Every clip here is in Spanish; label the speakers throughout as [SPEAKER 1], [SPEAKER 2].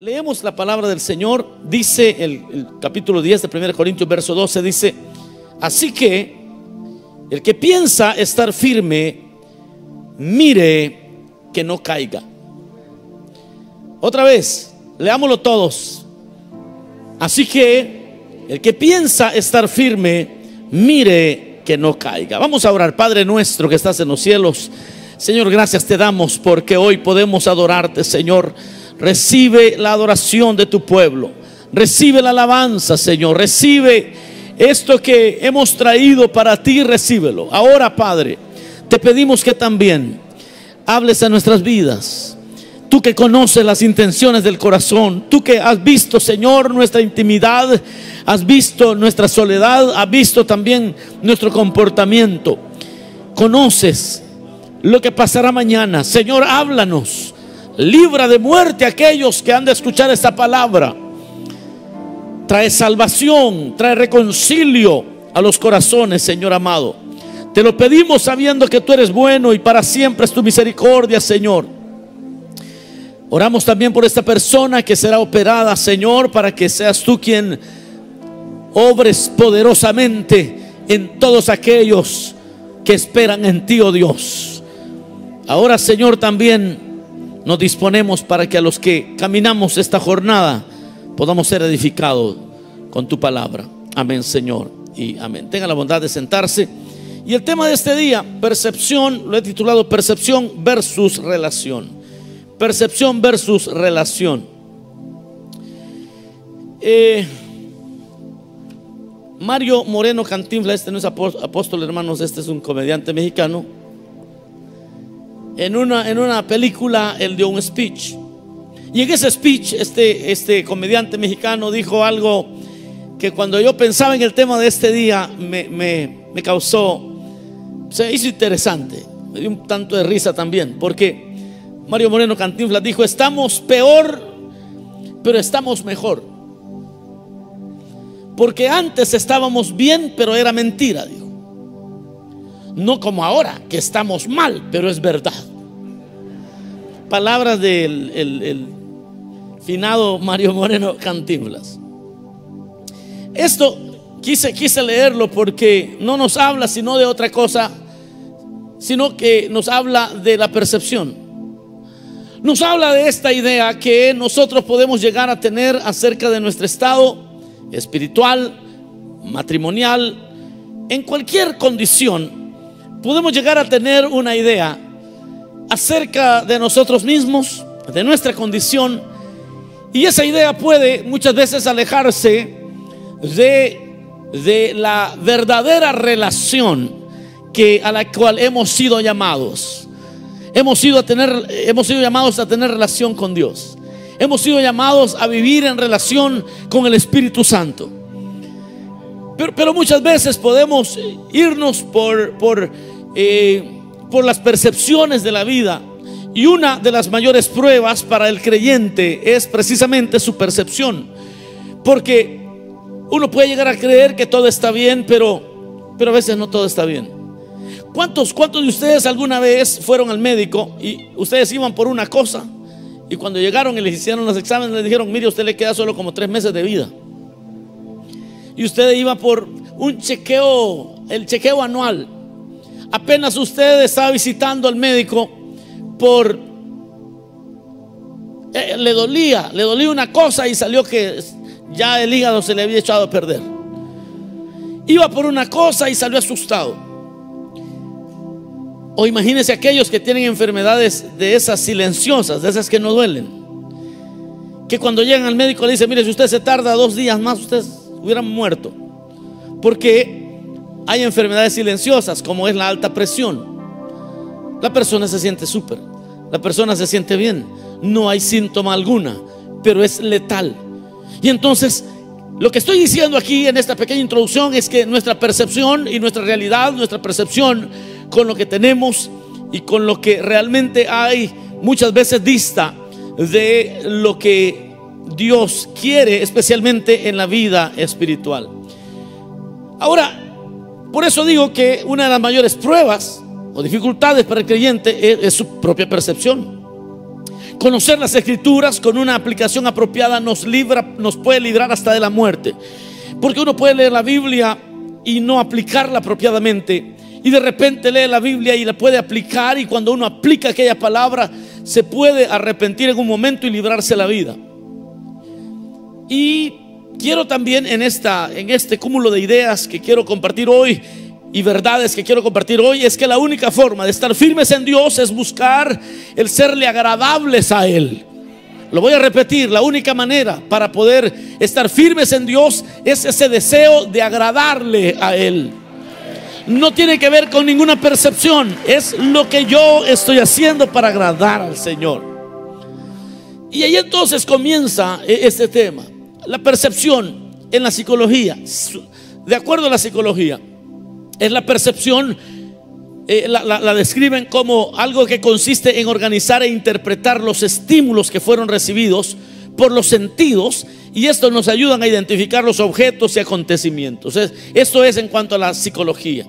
[SPEAKER 1] Leemos la palabra del Señor, dice el, capítulo 10 de 1 Corintios, verso 12, dice, así que el que piensa estar firme, mire que no caiga. Otra vez, leámoslo todos. Así que el que piensa estar firme, mire que no caiga. Vamos a orar, Padre nuestro que estás en los cielos. Señor, gracias te damos porque hoy podemos adorarte, Señor. Recibe la adoración de tu pueblo. Recibe la alabanza, Señor. Recibe esto que hemos traído para ti, recíbelo. Ahora, Padre, te pedimos que también hables a nuestras vidas. Tú que conoces las intenciones del corazón, tú que has visto, Señor, nuestra intimidad, has visto nuestra soledad, has visto también nuestro comportamiento. Conoces lo que pasará mañana. Señor, háblanos. Libra de muerte a aquellos que han de escuchar esta palabra. Trae salvación, trae reconcilio a los corazones, Señor amado. Te lo pedimos sabiendo que tú eres bueno y para siempre es tu misericordia, Señor. Oramos también por esta persona que será operada, Señor, para que seas tú quien obres poderosamente en todos aquellos que esperan en ti, oh Dios. Ahora, Señor, también nos disponemos para que a los que caminamos esta jornada podamos ser edificados con tu palabra. Amén, Señor. Y amén. Tenga la bondad de sentarse. Y el tema de este día, percepción, lo he titulado percepción versus relación. Percepción versus relación. Eh, Mario Moreno Cantinfla, este no es apóstol, hermanos, este es un comediante mexicano. En una, en una película él dio un speech. Y en ese speech este, este comediante mexicano dijo algo que cuando yo pensaba en el tema de este día me, me, me causó, se hizo interesante, me dio un tanto de risa también, porque Mario Moreno Cantinflas dijo, estamos peor, pero estamos mejor. Porque antes estábamos bien, pero era mentira, dijo. No como ahora, que estamos mal, pero es verdad. Palabras del el, el finado Mario Moreno Cantinflas. Esto quise, quise leerlo porque no nos habla sino de otra cosa, sino que nos habla de la percepción. Nos habla de esta idea que nosotros podemos llegar a tener acerca de nuestro estado espiritual, matrimonial, en cualquier condición, podemos llegar a tener una idea acerca de nosotros mismos, de nuestra condición, y esa idea puede muchas veces alejarse de, de la verdadera relación que, a la cual hemos sido llamados. Hemos sido, a tener, hemos sido llamados a tener relación con Dios. Hemos sido llamados a vivir en relación con el Espíritu Santo. Pero, pero muchas veces podemos irnos por, por, eh, por las percepciones de la vida. Y una de las mayores pruebas para el creyente es precisamente su percepción. Porque uno puede llegar a creer que todo está bien, pero, pero a veces no todo está bien. ¿Cuántos, ¿Cuántos de ustedes alguna vez fueron al médico y ustedes iban por una cosa? Y cuando llegaron y les hicieron los exámenes, les dijeron, mire, usted le queda solo como tres meses de vida. Y usted iba por un chequeo, el chequeo anual. Apenas usted estaba visitando al médico por... Eh, le dolía, le dolía una cosa y salió que ya el hígado se le había echado a perder. Iba por una cosa y salió asustado. O imagínense aquellos que tienen enfermedades de esas silenciosas, de esas que no duelen. Que cuando llegan al médico le dicen, mire, si usted se tarda dos días más, ustedes hubieran muerto. Porque hay enfermedades silenciosas, como es la alta presión. La persona se siente súper, la persona se siente bien, no hay síntoma alguna, pero es letal. Y entonces, lo que estoy diciendo aquí en esta pequeña introducción es que nuestra percepción y nuestra realidad, nuestra percepción con lo que tenemos y con lo que realmente hay muchas veces dista de lo que Dios quiere, especialmente en la vida espiritual. Ahora, por eso digo que una de las mayores pruebas o dificultades para el creyente es, su propia percepción. Conocer las escrituras con una aplicación apropiada nos libra, nos puede librar hasta de la muerte. Porque uno puede leer la Biblia y no aplicarla apropiadamente. Y de repente lee la Biblia y la puede aplicar y cuando uno aplica aquella palabra se puede arrepentir en un momento y librarse la vida. Y quiero también en, esta, en este cúmulo de ideas que quiero compartir hoy y verdades que quiero compartir hoy es que la única forma de estar firmes en Dios es buscar el serle agradables a Él. Lo voy a repetir, la única manera para poder estar firmes en Dios es ese deseo de agradarle a Él. No tiene que ver con ninguna percepción, es lo que yo estoy haciendo para agradar al Señor. Y ahí entonces comienza e-, este tema, la percepción en la psicología. De acuerdo a la psicología, es la percepción, eh, la, describen como algo que consiste en organizar e interpretar los estímulos que fueron recibidos por los sentidos y esto nos ayuda a identificar los objetos y acontecimientos. esto es en cuanto a la psicología.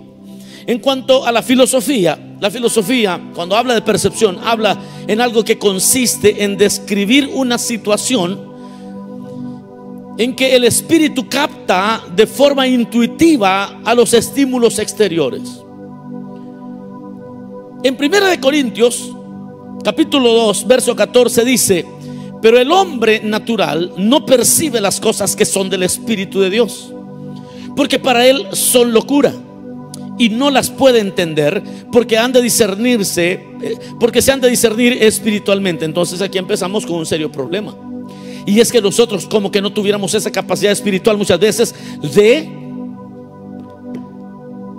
[SPEAKER 1] En cuanto a la filosofía, la filosofía cuando habla de percepción habla en algo que consiste en describir una situación en que el espíritu capta de forma intuitiva a los estímulos exteriores. En 1 Corintios, capítulo 2, verso 14 dice, pero el hombre natural no percibe las cosas que son del Espíritu de Dios, porque para él son locura y no las puede entender porque han de discernirse, eh, porque se han de discernir espiritualmente. Entonces aquí empezamos con un serio problema. Y es que nosotros como que no tuviéramos esa capacidad espiritual muchas veces de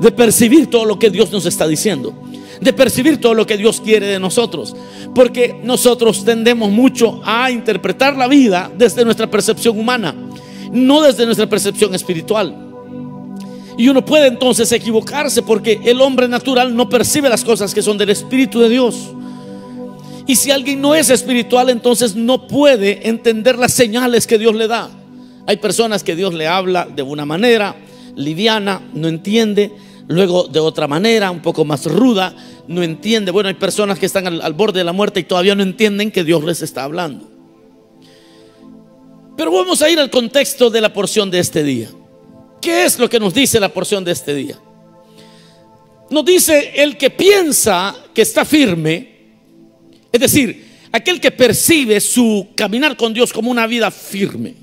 [SPEAKER 1] de percibir todo lo que Dios nos está diciendo, de percibir todo lo que Dios quiere de nosotros, porque nosotros tendemos mucho a interpretar la vida desde nuestra percepción humana, no desde nuestra percepción espiritual. Y uno puede entonces equivocarse porque el hombre natural no percibe las cosas que son del Espíritu de Dios. Y si alguien no es espiritual, entonces no puede entender las señales que Dios le da. Hay personas que Dios le habla de una manera liviana, no entiende, luego de otra manera, un poco más ruda, no entiende. Bueno, hay personas que están al, borde de la muerte y todavía no entienden que Dios les está hablando. Pero vamos a ir al contexto de la porción de este día. ¿Qué es lo que nos dice la porción de este día? Nos dice el que piensa que está firme, es decir, aquel que percibe su caminar con Dios como una vida firme.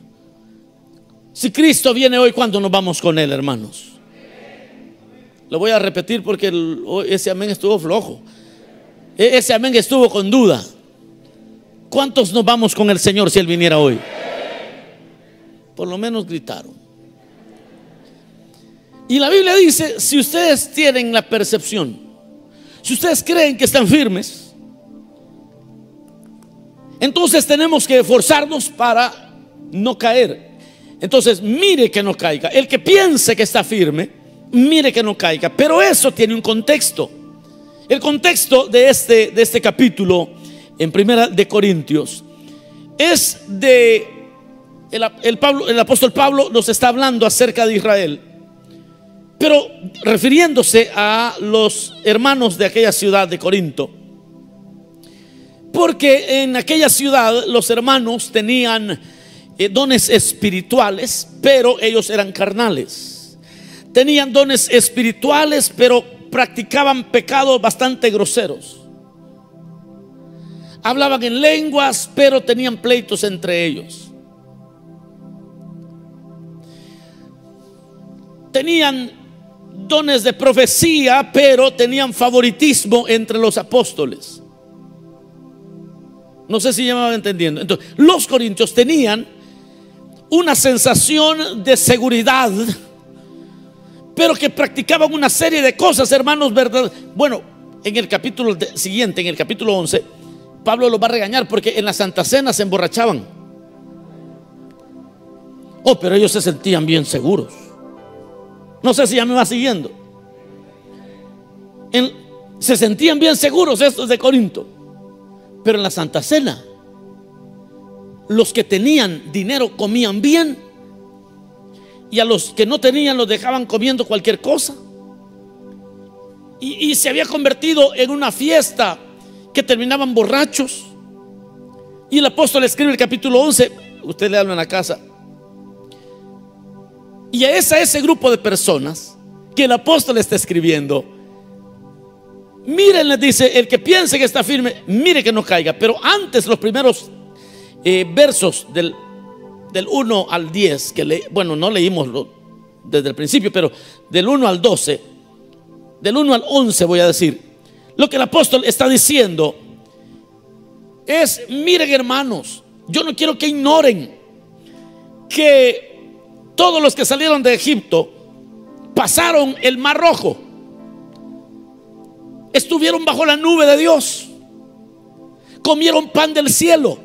[SPEAKER 1] Si Cristo viene hoy, ¿cuándo nos vamos con Él, hermanos? Lo voy a repetir porque ese amén estuvo flojo. E, ese amén estuvo con duda. ¿Cuántos nos vamos con el Señor si Él viniera hoy? Por lo menos gritaron. Y la Biblia dice, si ustedes tienen la percepción, si ustedes creen que están firmes, entonces tenemos que esforzarnos para no caer. Entonces, mire que no caiga. El que piense que está firme, mire que no caiga. Pero eso tiene un contexto. El contexto de este, de este capítulo en Primera de Corintios es de el, Pablo, el apóstol Pablo nos está hablando acerca de Israel, pero refiriéndose a los hermanos de aquella ciudad de Corinto. Porque en aquella ciudad los hermanos tenían eh, dones espirituales, pero ellos eran carnales. Tenían dones espirituales, pero practicaban pecados bastante groseros. Hablaban en lenguas, pero tenían pleitos entre ellos. Tenían dones de profecía, pero tenían favoritismo entre los apóstoles. No sé si ya me van entendiendo. Entonces, los corintios tenían una sensación de seguridad, pero que practicaban una serie de cosas, hermanos, ¿verdad? Bueno, en el capítulo siguiente, en el capítulo 11, Pablo los va a regañar porque en la Santa Cena se emborrachaban. Oh, pero ellos se sentían bien seguros. No sé si ya me va siguiendo. se sentían bien seguros estos de Corinto. Pero en la Santa Cena, los que tenían dinero comían bien y a los que no tenían los dejaban comiendo cualquier cosa. Y, se había convertido en una fiesta que terminaban borrachos. Y el apóstol escribe el capítulo 11, usted le habla en la casa. Y es a ese grupo de personas que el apóstol está escribiendo. Miren, les dice, el que piense que está firme, mire que no caiga. Pero antes, los primeros eh, versos del, del 1 al 10, que le, bueno, no leímos desde el principio, pero del 1 al 12, del 1 al 11 voy a decir, lo que el apóstol está diciendo es, miren hermanos, yo no quiero que ignoren que todos los que salieron de Egipto pasaron el mar rojo, estuvieron bajo la nube de Dios, comieron pan del cielo,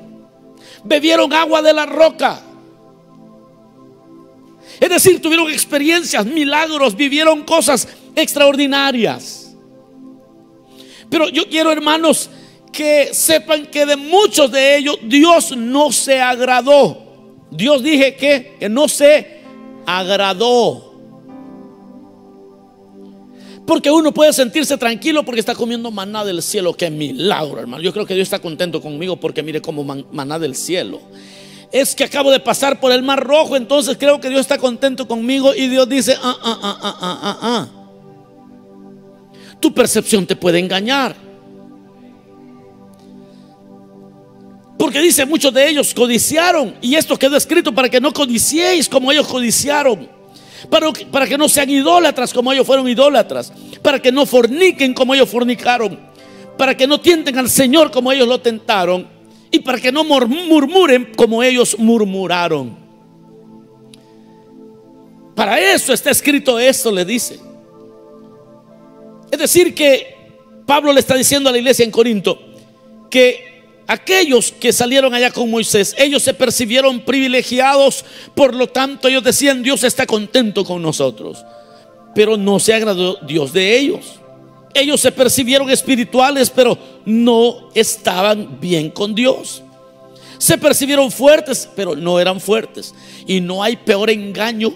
[SPEAKER 1] bebieron agua de la roca. Es decir, tuvieron experiencias, milagros, vivieron cosas extraordinarias. Pero yo quiero, hermanos, que sepan que de muchos de ellos Dios no se agradó. Dios dije que, que no se agradó. Porque uno puede sentirse tranquilo porque está comiendo maná del cielo. Qué milagro, hermano. Yo creo que Dios está contento conmigo porque mire como maná del cielo. Es que acabo de pasar por el mar rojo, entonces creo que Dios está contento conmigo y Dios dice, ah, ah, ah, ah, ah, ah. ah. Tu percepción te puede engañar. Porque dice, muchos de ellos codiciaron. Y esto quedó escrito para que no codiciéis como ellos codiciaron. Para, que no sean idólatras como ellos fueron idólatras. Para que no forniquen como ellos fornicaron. Para que no tienten al Señor como ellos lo tentaron. Y para que no murmuren como ellos murmuraron. Para eso está escrito esto, le dice. Es decir, que Pablo le está diciendo a la iglesia en Corinto que aquellos que salieron allá con Moisés, ellos se percibieron privilegiados, por lo tanto ellos decían, Dios está contento con nosotros, pero no se agradó Dios de ellos. Ellos se percibieron espirituales, pero no estaban bien con Dios. Se percibieron fuertes, pero no eran fuertes. Y no hay peor engaño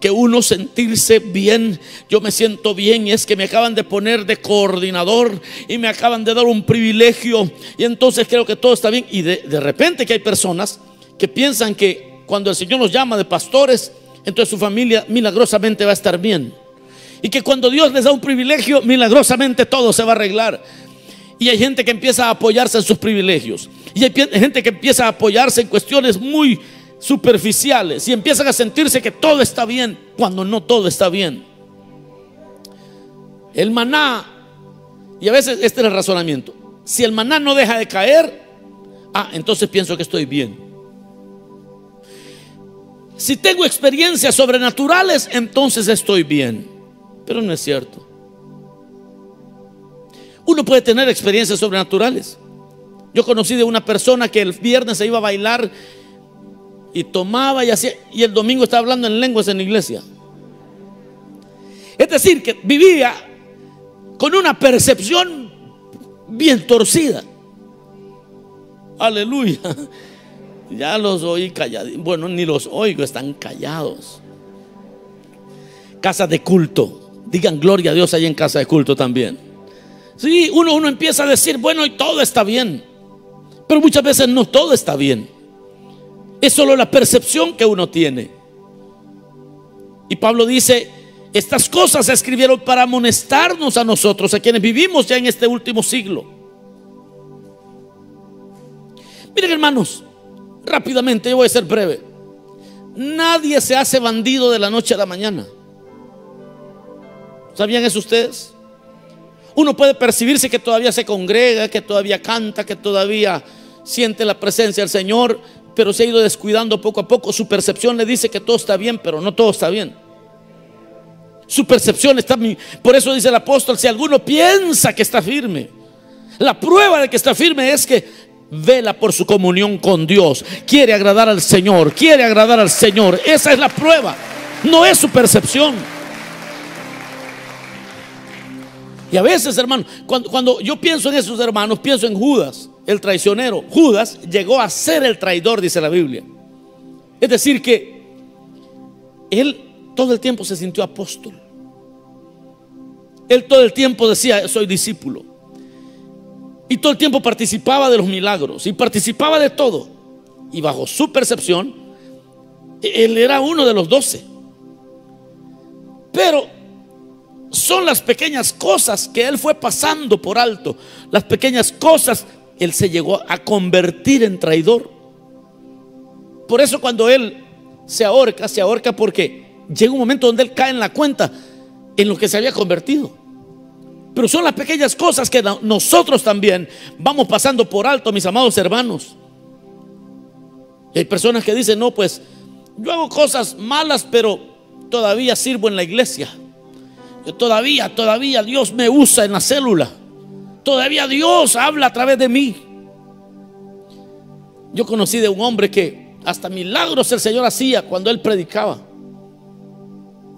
[SPEAKER 1] que uno sentirse bien, yo me siento bien y es que me acaban de poner de coordinador y me acaban de dar un privilegio y entonces creo que todo está bien y de, de repente que hay personas que piensan que cuando el Señor nos llama de pastores, entonces su familia milagrosamente va a estar bien. Y que cuando Dios les da un privilegio, milagrosamente todo se va a arreglar. Y hay gente que empieza a apoyarse en sus privilegios. Y hay gente que empieza a apoyarse en cuestiones muy superficiales y empiezan a sentirse que todo está bien cuando no todo está bien. El maná, y a veces este es el razonamiento, si el maná no deja de caer, ah, entonces pienso que estoy bien. Si tengo experiencias sobrenaturales, entonces estoy bien. Pero no es cierto. Uno puede tener experiencias sobrenaturales. Yo conocí de una persona que el viernes se iba a bailar y tomaba y hacía, y el domingo estaba hablando en lenguas en la iglesia. Es decir, que vivía con una percepción bien torcida. Aleluya. Ya los oí callados. Bueno, ni los oigo, están callados. Casa de culto. Digan gloria a Dios ahí en casa de culto también. Sí, uno, uno empieza a decir, bueno, y todo está bien. Pero muchas veces no todo está bien. Es solo la percepción que uno tiene. Y Pablo dice, estas cosas se escribieron para amonestarnos a nosotros, a quienes vivimos ya en este último siglo. Miren hermanos, rápidamente, yo voy a ser breve. Nadie se hace bandido de la noche a la mañana. ¿Sabían eso ustedes? Uno puede percibirse que todavía se congrega, que todavía canta, que todavía siente la presencia del Señor, pero se ha ido descuidando poco a poco. Su percepción le dice que todo está bien, pero no todo está bien. Su percepción está... Por eso dice el apóstol, si alguno piensa que está firme, la prueba de que está firme es que vela por su comunión con Dios. Quiere agradar al Señor, quiere agradar al Señor. Esa es la prueba, no es su percepción. Y a veces, hermano, cuando, yo pienso en esos hermanos, pienso en Judas el traicionero, Judas, llegó a ser el traidor, dice la Biblia. Es decir, que él todo el tiempo se sintió apóstol. Él todo el tiempo decía, soy discípulo. Y todo el tiempo participaba de los milagros y participaba de todo. Y bajo su percepción, él era uno de los doce. Pero son las pequeñas cosas que él fue pasando por alto. Las pequeñas cosas, él se llegó a convertir en traidor. Por eso cuando él se ahorca, se ahorca porque llega un momento donde él cae en la cuenta en lo que se había convertido. Pero son las pequeñas cosas que nosotros también vamos pasando por alto, mis amados hermanos. Y hay personas que dicen, no, pues yo hago cosas malas, pero todavía sirvo en la iglesia. Yo todavía, todavía Dios me usa en la célula. Todavía Dios habla a través de mí. Yo conocí de un hombre que hasta milagros el Señor hacía cuando él predicaba.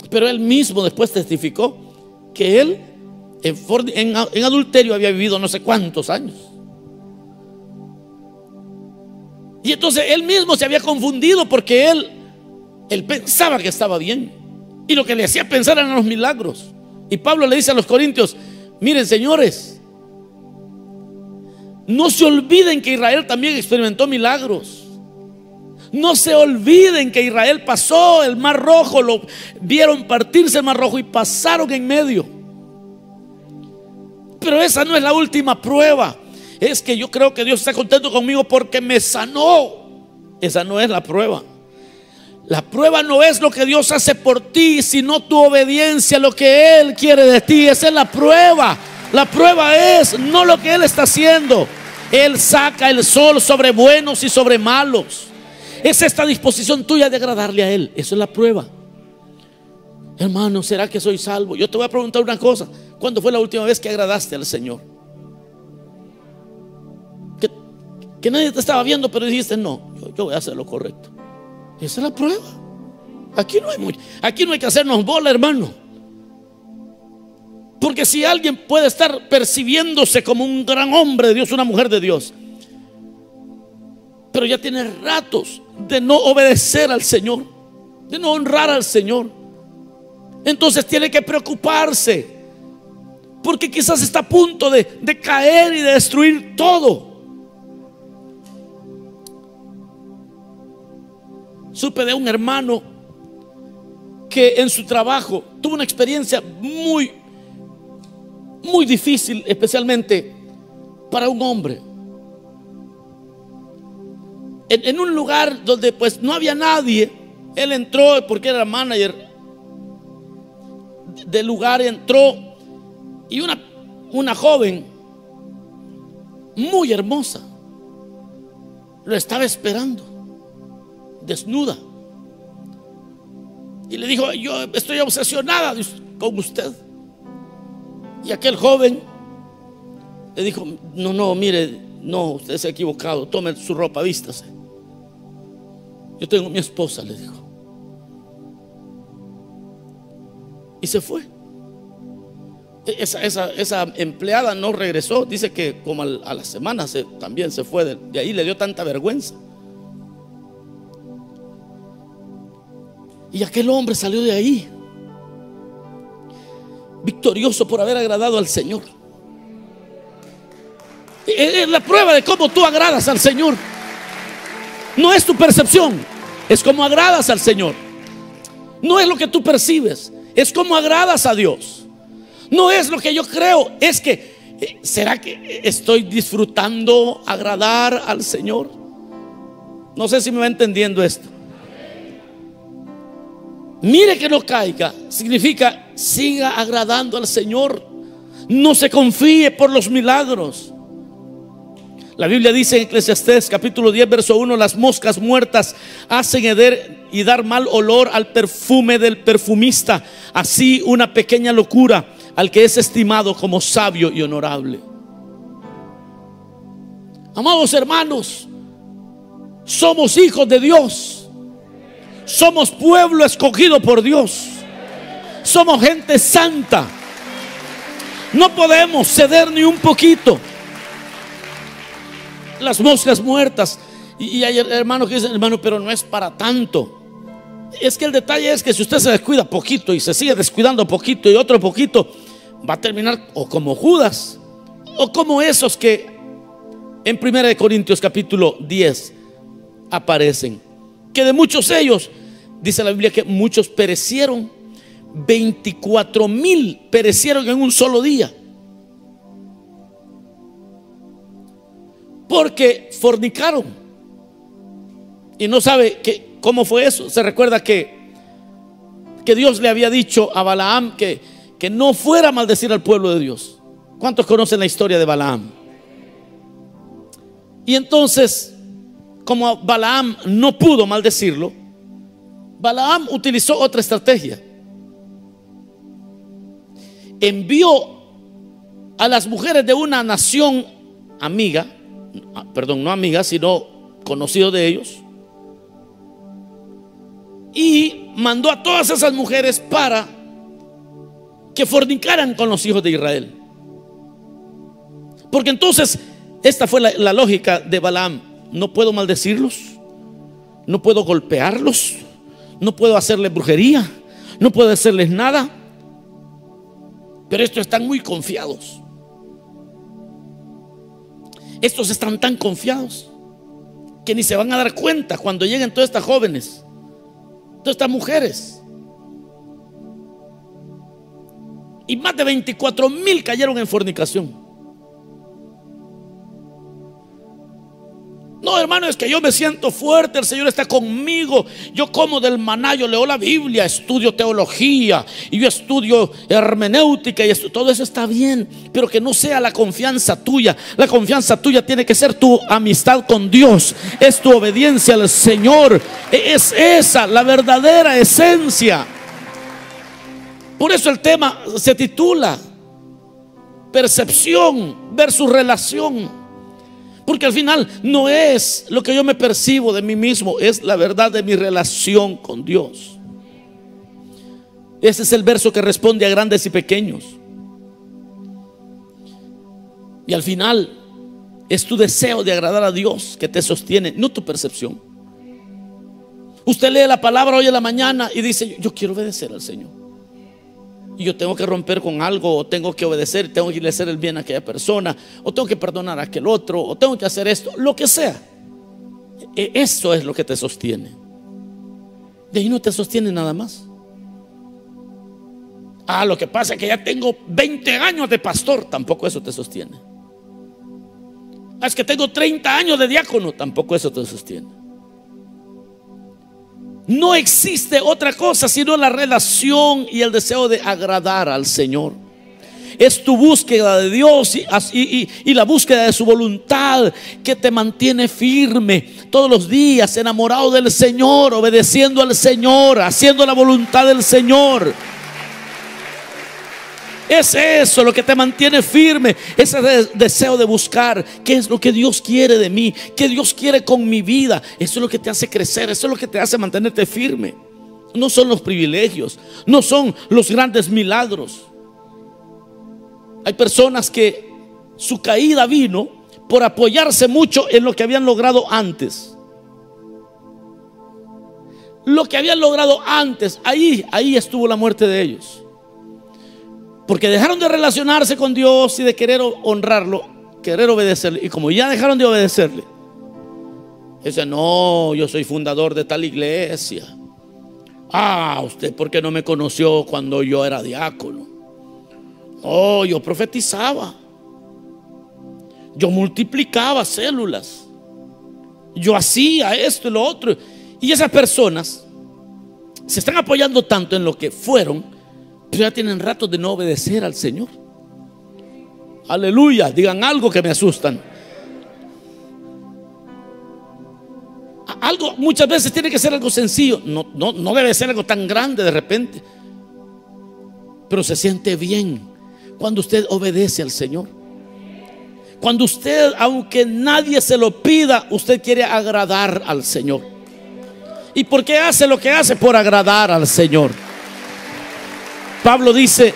[SPEAKER 1] Pero él mismo después testificó que él en, adulterio había vivido no sé cuántos años. Y entonces él mismo se había confundido porque él, él pensaba que estaba bien. Y lo que le hacía pensar eran los milagros. Y Pablo le dice a los corintios, miren señores, no se olviden que Israel también experimentó milagros. No se olviden que Israel pasó el mar rojo, lo vieron partirse el mar rojo y pasaron en medio. Pero esa no es la última prueba. Es que yo creo que Dios está contento conmigo porque me sanó. Esa no es la prueba. La prueba no es lo que Dios hace por ti, sino tu obediencia, lo que Él quiere de ti. Esa es la prueba. La prueba es no lo que Él está haciendo. Él saca el sol sobre buenos y sobre malos. Es esta disposición tuya de agradarle a Él. Esa es la prueba. Hermano, ¿será que soy salvo? Yo te voy a preguntar una cosa. ¿Cuándo fue la última vez que agradaste al Señor? Que, que nadie te estaba viendo, pero dijiste, no, yo, yo voy a hacer lo correcto. Esa es la prueba. Aquí no hay mucho. Aquí no hay que hacernos bola, hermano. Porque si alguien puede estar percibiéndose como un gran hombre de Dios, una mujer de Dios, pero ya tiene ratos de no obedecer al Señor, de no honrar al Señor, entonces tiene que preocuparse, porque quizás está a punto de, de caer y de destruir todo. Supe de un hermano que en su trabajo tuvo una experiencia muy, muy difícil, especialmente para un hombre. En, un lugar donde pues no había nadie, él entró porque era manager del lugar, entró y una, una joven muy hermosa lo estaba esperando desnuda. Y le dijo, yo estoy obsesionada con usted. Y aquel joven le dijo, no, no, mire, no, usted se ha equivocado, tome su ropa, vístase. Yo tengo mi esposa, le dijo. Y se fue. Esa, esa, empleada no regresó, dice que como a la semana se, también se fue, de ahí le dio tanta vergüenza. Y aquel hombre salió de ahí victorioso por haber agradado al Señor. Es la prueba de cómo tú agradas al Señor. No es tu percepción, es como agradas al Señor. No es lo que tú percibes, es como agradas a Dios. No es lo que yo creo, es que, eh, ¿será que estoy disfrutando agradar al Señor? No sé si me va entendiendo esto. Mire que no caiga, significa siga agradando al Señor. No se confíe por los milagros. La Biblia dice en Eclesiastés capítulo 10 verso 1, las moscas muertas hacen heder y dar mal olor al perfume del perfumista, así una pequeña locura al que es estimado como sabio y honorable. Amados hermanos, somos hijos de Dios. Somos pueblo escogido por Dios. Somos gente santa. No podemos ceder ni un poquito. Las moscas muertas. Y, hay hermanos que dicen, hermano, pero no es para tanto. Es que el detalle es que si usted se descuida poquito y se sigue descuidando poquito y otro poquito, va a terminar o como Judas o como esos que en 1 Corintios capítulo 10 aparecen. Que de muchos ellos, dice la Biblia que muchos perecieron, 24 mil perecieron en un solo día. Porque fornicaron. Y no sabe que, cómo fue eso. Se recuerda que, que Dios le había dicho a Balaam que, que no fuera a maldecir al pueblo de Dios. ¿Cuántos conocen la historia de Balaam? Y entonces, como Balaam no pudo maldecirlo, Balaam utilizó otra estrategia. Envió a las mujeres de una nación amiga, perdón, no amiga, sino conocido de ellos, y mandó a todas esas mujeres para que fornicaran con los hijos de Israel. Porque entonces, esta fue la, lógica de Balaam. No puedo maldecirlos, no puedo golpearlos, no puedo hacerles brujería, no puedo hacerles nada. Pero estos están muy confiados. Estos están tan confiados que ni se van a dar cuenta cuando lleguen todas estas jóvenes, todas estas mujeres. Y más de 24 mil cayeron en fornicación. No, hermano, es que yo me siento fuerte, el Señor está conmigo. Yo como del maná, yo leo la Biblia, estudio teología y yo estudio hermenéutica y todo eso está bien, pero que no sea la confianza tuya. La confianza tuya tiene que ser tu amistad con Dios, es tu obediencia al Señor. Es esa la verdadera esencia. Por eso el tema se titula percepción versus relación. Porque al final no es lo que yo me percibo de mí mismo, es la verdad de mi relación con Dios. Ese es el verso que responde a grandes y pequeños. Y al final es tu deseo de agradar a Dios que te sostiene, no tu percepción. Usted lee la palabra hoy en la mañana y dice, yo quiero obedecer al Señor yo tengo que romper con algo, o tengo que obedecer, tengo que hacer el bien a aquella persona, o tengo que perdonar a aquel otro, o tengo que hacer esto, lo que sea. E, eso es lo que te sostiene. De ahí no te sostiene nada más. Ah, lo que pasa es que ya tengo 20 años de pastor, tampoco eso te sostiene. Ah, es que tengo 30 años de diácono, tampoco eso te sostiene. No existe otra cosa sino la relación y el deseo de agradar al Señor. Es tu búsqueda de Dios y, la búsqueda de su voluntad que te mantiene firme todos los días, enamorado del Señor, obedeciendo al Señor, haciendo la voluntad del Señor. Es eso lo que te mantiene firme, ese deseo de buscar qué es lo que Dios quiere de mí, qué Dios quiere con mi vida. Eso es lo que te hace crecer, eso es lo que te hace mantenerte firme. No son los privilegios, no son los grandes milagros. Hay personas que su caída vino por apoyarse mucho en lo que habían logrado antes. Lo que habían logrado antes, ahí, ahí estuvo la muerte de ellos. Porque dejaron de relacionarse con Dios y de querer honrarlo, querer obedecerle. Y como ya dejaron de obedecerle, dice, no, yo soy fundador de tal iglesia. Ah, usted, ¿por qué no me conoció cuando yo era diácono? Oh, yo profetizaba. Yo multiplicaba células. Yo hacía esto y lo otro. Y esas personas se están apoyando tanto en lo que fueron ya tienen rato de no obedecer al Señor. Aleluya, digan algo que me asustan. Algo muchas veces tiene que ser algo sencillo, no, no, no debe ser algo tan grande de repente. Pero se siente bien cuando usted obedece al Señor. Cuando usted, aunque nadie se lo pida, usted quiere agradar al Señor. ¿Y por qué hace lo que hace? Por agradar al Señor. Pablo dice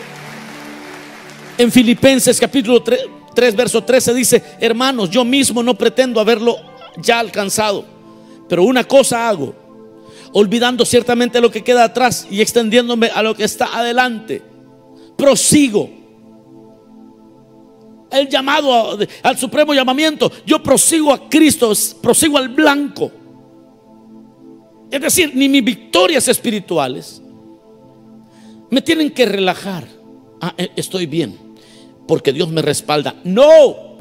[SPEAKER 1] en Filipenses capítulo 3, verso 13, dice, hermanos, yo mismo no pretendo haberlo ya alcanzado, pero una cosa hago, olvidando ciertamente lo que queda atrás y extendiéndome a lo que está adelante, prosigo el llamado al supremo llamamiento. Yo prosigo a Cristo, prosigo al blanco. Es decir, ni mis victorias espirituales me tienen que relajar. Ah, eh, estoy bien, porque Dios me respalda. No,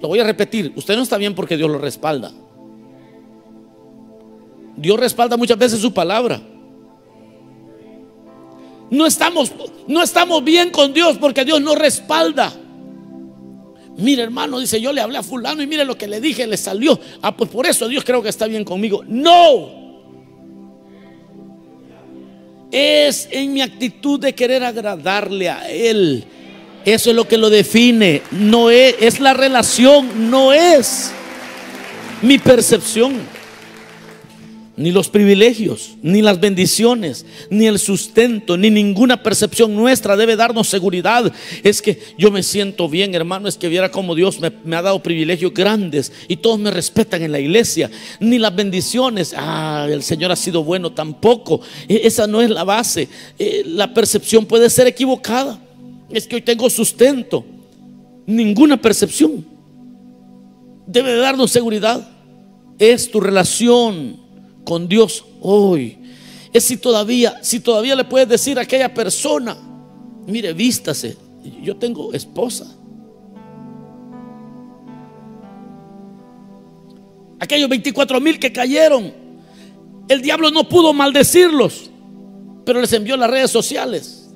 [SPEAKER 1] lo voy a repetir, usted no está bien porque Dios lo respalda. Dios respalda muchas veces su palabra. No estamos, no estamos bien con Dios porque Dios no respalda. Mire, hermano, dice, yo le hablé a fulano y mire lo que le dije, le salió. Ah, pues por eso Dios creo que está bien conmigo. No. Es en mi actitud de querer agradarle a Él. Eso es lo que lo define. No es, es la relación, no es mi percepción ni los privilegios, ni las bendiciones, ni el sustento, ni ninguna percepción nuestra debe darnos seguridad. Es que yo me siento bien, hermano, es que viera cómo Dios me, ha dado privilegios grandes y todos me respetan en la iglesia. Ni las bendiciones, ah, el Señor ha sido bueno tampoco. E, esa no es la base. E, la percepción puede ser equivocada. Es que hoy tengo sustento. Ninguna percepción debe darnos seguridad. Es tu relación con Dios hoy. Es si todavía, si todavía le puedes decir a aquella persona, mire, vístase, yo tengo esposa. Aquellos 24 mil que cayeron, el diablo no pudo maldecirlos, pero les envió las redes sociales.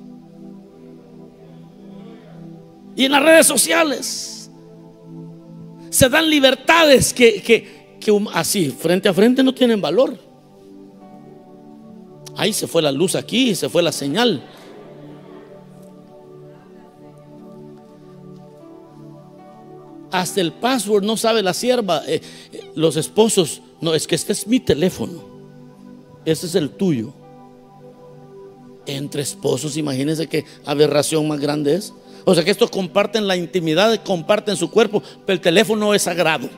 [SPEAKER 1] Y en las redes sociales se dan libertades que, que, que así, frente a frente, no tienen valor. Ahí se fue la luz aquí, se fue la señal. Hasta el password no sabe la sierva. Eh, eh, los esposos, no, es que este es mi teléfono. Este es el tuyo. Entre esposos, imagínense qué aberración más grande es. O sea que estos comparten la intimidad, comparten su cuerpo, pero el teléfono es sagrado.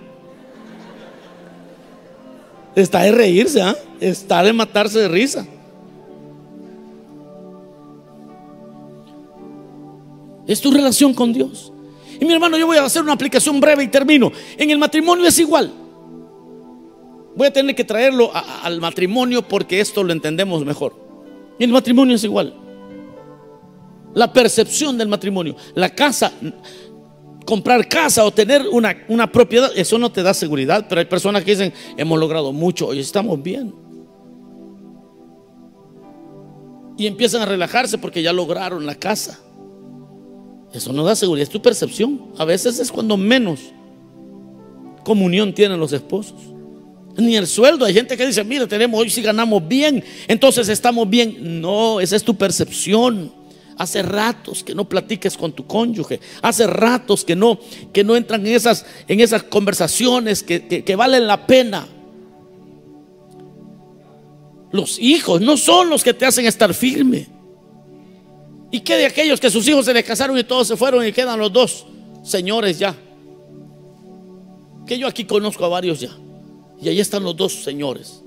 [SPEAKER 1] Está de reírse, ¿ah? está de matarse de risa. Es tu relación con Dios. Y mi hermano, yo voy a hacer una aplicación breve y termino. En el matrimonio es igual. Voy a tener que traerlo al matrimonio porque esto lo entendemos mejor. El matrimonio es igual. La percepción del matrimonio. La casa comprar casa o tener una, una, propiedad, eso no te da seguridad, pero hay personas que dicen, hemos logrado mucho y estamos bien. Y empiezan a relajarse porque ya lograron la casa. Eso no da seguridad, es tu percepción. A veces es cuando menos comunión tienen los esposos. Ni el sueldo. Hay gente que dice, mira, tenemos hoy si ganamos bien, entonces estamos bien. No, esa es tu percepción. Hace ratos que no platiques con tu cónyuge. Hace ratos que no, que no entran en esas, en esas conversaciones que, que valen la pena. Los hijos no son los que te hacen estar firme. ¿Y qué de aquellos que sus hijos se les casaron y todos se fueron y quedan los dos señores ya? Que yo aquí conozco a varios ya. Y ahí están los dos señores.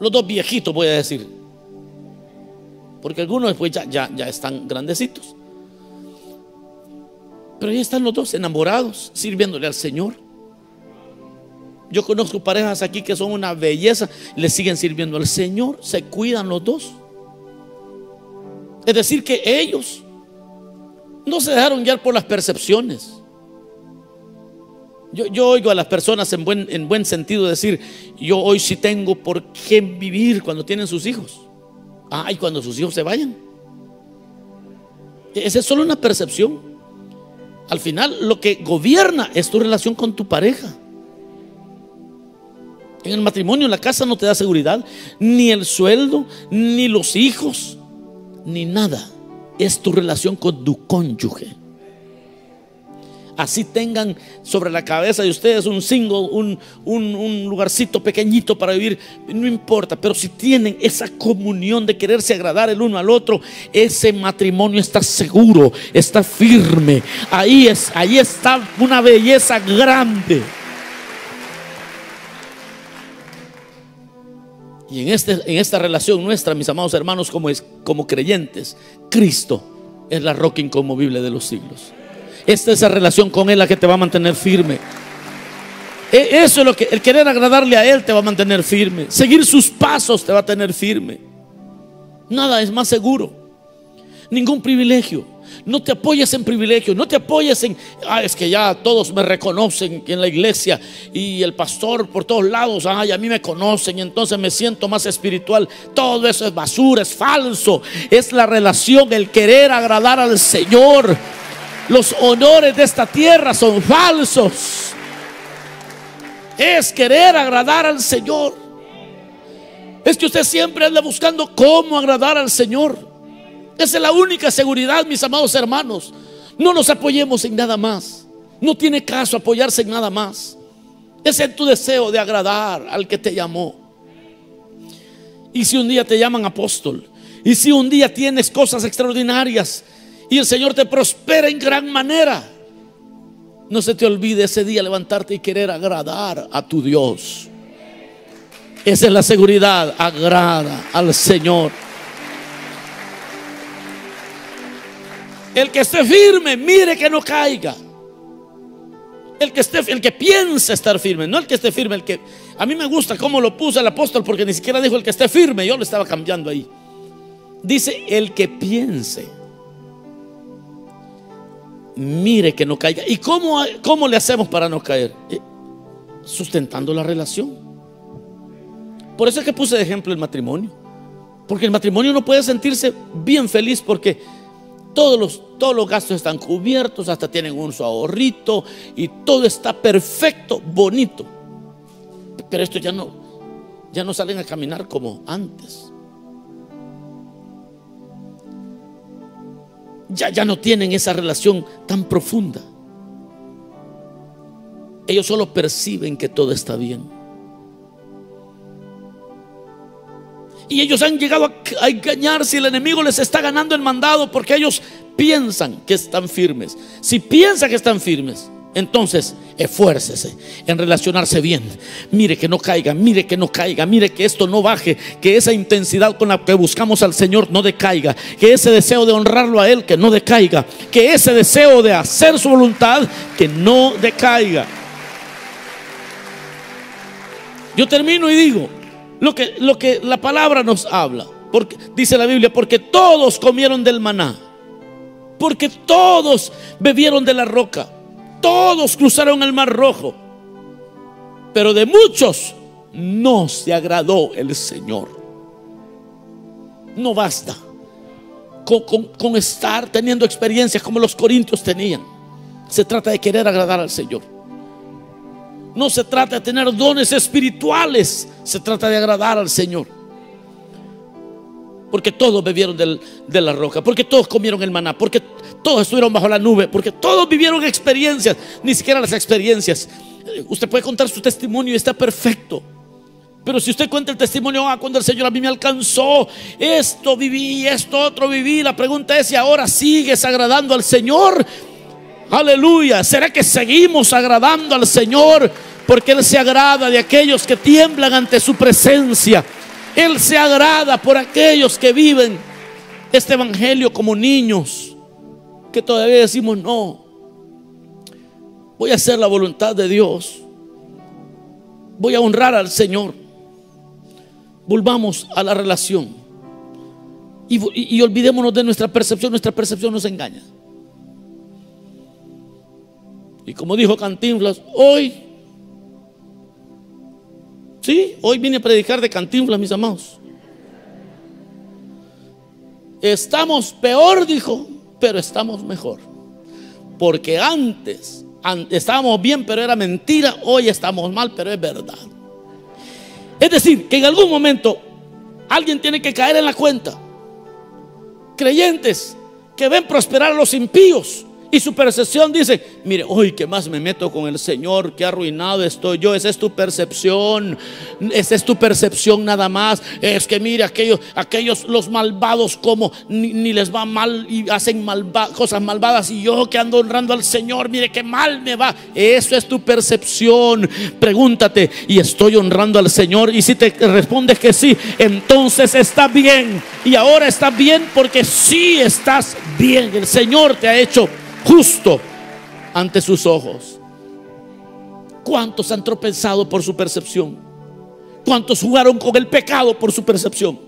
[SPEAKER 1] Los dos viejitos, voy a decir. Porque algunos después ya, ya, ya están grandecitos. Pero ahí están los dos enamorados, sirviéndole al Señor. Yo conozco parejas aquí que son una belleza, le siguen sirviendo al Señor, se cuidan los dos. Es decir, que ellos no se dejaron guiar por las percepciones. Yo, yo, oigo a las personas en buen, en buen sentido decir, yo hoy sí tengo por qué vivir cuando tienen sus hijos. Ay, cuando sus hijos se vayan. Esa es solo una percepción. Al final, lo que gobierna es tu relación con tu pareja. En el matrimonio, la casa no te da seguridad, ni el sueldo, ni los hijos, ni nada. Es tu relación con tu cónyuge así tengan sobre la cabeza de ustedes un single, un, un, lugarcito pequeñito para vivir, no importa, pero si tienen esa comunión de quererse agradar el uno al otro, ese matrimonio está seguro, está firme. Ahí, es, ahí está una belleza grande. Y en, este, en esta relación nuestra, mis amados hermanos, como, es, como creyentes, Cristo es la roca inconmovible de los siglos. Esta es la relación con Él la que te va a mantener firme. E, eso es lo que el querer agradarle a Él te va a mantener firme. Seguir sus pasos te va a tener firme. Nada es más seguro. Ningún privilegio. No te apoyes en privilegios, no te apoyes en, ah, es que ya todos me reconocen en la iglesia y el pastor por todos lados, ay, a mí me conocen y entonces me siento más espiritual. Todo eso es basura, es falso. Es la relación, el querer agradar al Señor. Los honores de esta tierra son falsos. Es querer agradar al Señor. Es que usted siempre anda buscando cómo agradar al Señor. Esa es la única seguridad, mis amados hermanos. No nos apoyemos en nada más. No tiene caso apoyarse en nada más. Ese es tu deseo de agradar al que te llamó. Y si un día te llaman apóstol, y si un día tienes cosas extraordinarias y el Señor te prospera en gran manera, no se te olvide ese día levantarte y querer agradar a tu Dios. Esa es la seguridad, agrada al Señor. El que esté firme, mire que no caiga. El que esté, el que piensa estar firme, no el que esté firme, el que a mí me gusta cómo lo puso el apóstol porque ni siquiera dijo el que esté firme, yo lo estaba cambiando ahí. Dice el que piense. Mire que no caiga. ¿Y cómo, cómo le hacemos para no caer? Eh, sustentando la relación. Por eso es que puse de ejemplo el matrimonio. Porque el matrimonio no puede sentirse bien feliz porque todos los, todos los gastos están cubiertos, hasta tienen un su ahorrito y todo está perfecto, bonito. Pero esto ya no, ya no salen a caminar como antes. Ya, ya no tienen esa relación tan profunda. Ellos solo perciben que todo está bien. Y ellos han llegado a, engañar si el enemigo les está ganando el mandado porque ellos piensan que están firmes. Si piensan que están firmes, entonces esfuércese en relacionarse bien. Mire que no caiga, mire que no caiga, mire que esto no baje, que esa intensidad con la que buscamos al Señor no decaiga, que ese deseo de honrarlo a Él que no decaiga, que ese deseo de hacer su voluntad que no decaiga. Yo termino y digo, lo que, lo que la palabra nos habla. Porque, dice la Biblia, porque todos comieron del maná. Porque todos bebieron de la roca. Todos cruzaron el mar rojo. Pero de muchos no se agradó el Señor. No basta con, con estar teniendo experiencias como los corintios tenían. Se trata de querer agradar al Señor. No se trata de tener dones espirituales, se trata de agradar al Señor. Porque todos bebieron de la roca, porque todos comieron el maná, porque todos estuvieron bajo la nube, porque todos vivieron experiencias, ni siquiera las experiencias. Usted puede contar su testimonio y está perfecto. Pero si usted cuenta el testimonio, ah, cuando el Señor a mí me alcanzó, esto viví, esto otro viví, la pregunta es si ahora sigues agradando al Señor Aleluya. ¿Será que seguimos agradando al Señor? Porque Él se agrada de aquellos que tiemblan ante su presencia. Él se agrada por aquellos que viven este evangelio como niños. Que todavía decimos, no, voy a hacer la voluntad de Dios. Voy a honrar al Señor. Volvamos a la relación. Y, y olvidémonos de nuestra percepción. Nuestra percepción nos engaña. Y como dijo Cantinflas, hoy, sí, hoy vine a predicar de Cantinflas, mis amados. Estamos peor, dijo, pero estamos mejor. Porque antes, antes estábamos bien, pero era mentira, hoy estamos mal, pero es verdad. Es decir, que en algún momento alguien tiene que caer en la cuenta. Creyentes que ven prosperar a los impíos y su percepción dice, mire, hoy que más me meto con el Señor, que arruinado estoy yo. Esa es tu percepción. Esa es tu percepción nada más. Es que mire, aquellos, aquellos los malvados como ni, les va mal y hacen cosas malvadas. Y yo que ando honrando al Señor, mire que mal me va. Eso es tu percepción. Pregúntate, ¿y estoy honrando al Señor? Y si te respondes que sí, entonces está bien. Y ahora está bien porque sí estás bien. El Señor te ha hecho justo ante sus ojos. ¿Cuántos han tropezado por su percepción? ¿Cuántos jugaron con el pecado por su percepción?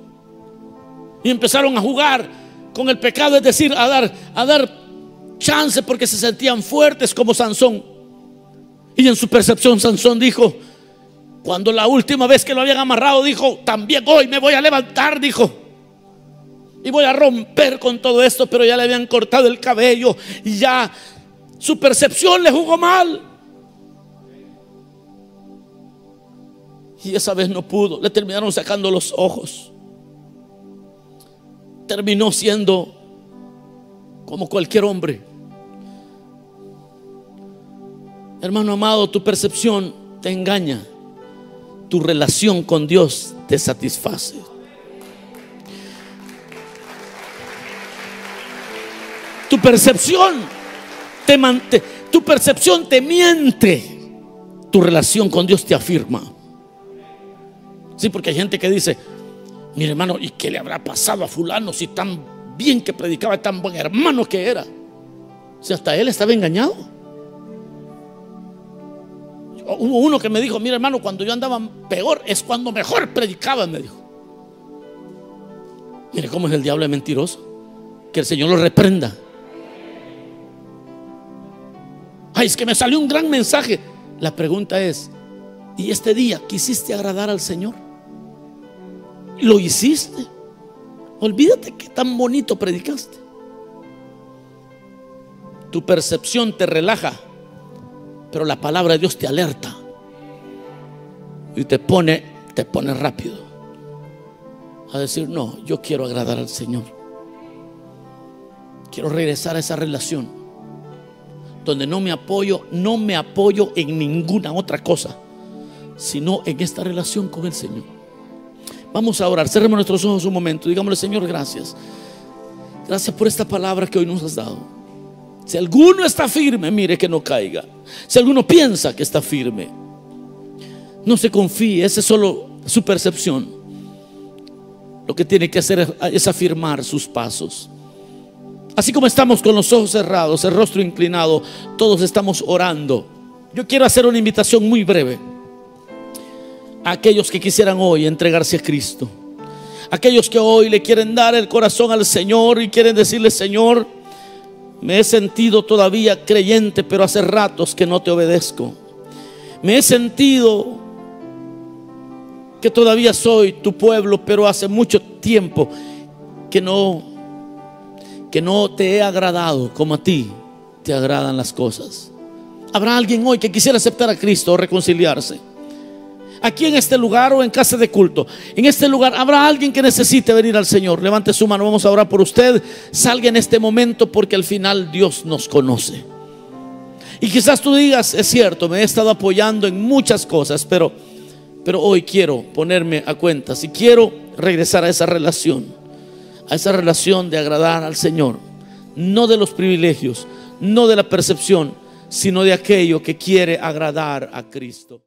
[SPEAKER 1] Y empezaron a jugar con el pecado, es decir, a dar, a dar chance porque se sentían fuertes como Sansón. Y en su percepción Sansón dijo, cuando la última vez que lo habían amarrado, dijo, también hoy me voy a levantar, dijo. Y voy a romper con todo esto, pero ya le habían cortado el cabello y ya su percepción le jugó mal. Y esa vez no pudo, le terminaron sacando los ojos. Terminó siendo como cualquier hombre. Hermano amado, tu percepción te engaña. Tu relación con Dios te satisface. Tu percepción te, tu percepción te miente. Tu relación con Dios te afirma. Sí, porque hay gente que dice, mi hermano, ¿y qué le habrá pasado a fulano si tan bien que predicaba, tan buen hermano que era? Si hasta él estaba engañado. Hubo uno que me dijo, mira hermano, cuando yo andaba peor es cuando mejor predicaba, me dijo. Mire cómo es el diablo mentiroso. Que el Señor lo reprenda. Es que me salió un gran mensaje. La pregunta es, ¿y este día quisiste agradar al Señor? Lo hiciste. Olvídate que tan bonito predicaste. Tu percepción te relaja, pero la palabra de Dios te alerta y te pone, te pone rápido a decir, no, yo quiero agradar al Señor. Quiero regresar a esa relación donde no me apoyo, no me apoyo en ninguna otra cosa, sino en esta relación con el Señor. Vamos a orar. Cerremos nuestros ojos un momento. Digámosle, Señor, gracias. Gracias por esta palabra que hoy nos has dado. Si alguno está firme, mire que no caiga. Si alguno piensa que está firme, no se confíe. Esa es solo su percepción. Lo que tiene que hacer es afirmar sus pasos. Así como estamos con los ojos cerrados, el rostro inclinado, todos estamos orando. Yo quiero hacer una invitación muy breve aquellos que quisieran hoy entregarse a Cristo. Aquellos que hoy le quieren dar el corazón al Señor y quieren decirle, Señor, me he sentido todavía creyente, pero hace ratos que no te obedezco. Me he sentido que todavía soy tu pueblo, pero hace mucho tiempo que no que no te he agradado como a ti te agradan las cosas. ¿Habrá alguien hoy que quisiera aceptar a Cristo o reconciliarse? aquí en este lugar o en casa de culto, en este lugar habrá alguien que necesite venir al Señor. Levante su mano, vamos a orar por usted. Salga en este momento porque al final Dios nos conoce. Y quizás tú digas, es cierto, me he estado apoyando en muchas cosas, pero, pero hoy quiero ponerme a cuenta, si quiero regresar a esa relación, a esa relación de agradar al Señor, no de los privilegios, no de la percepción, sino de aquello que quiere agradar a Cristo.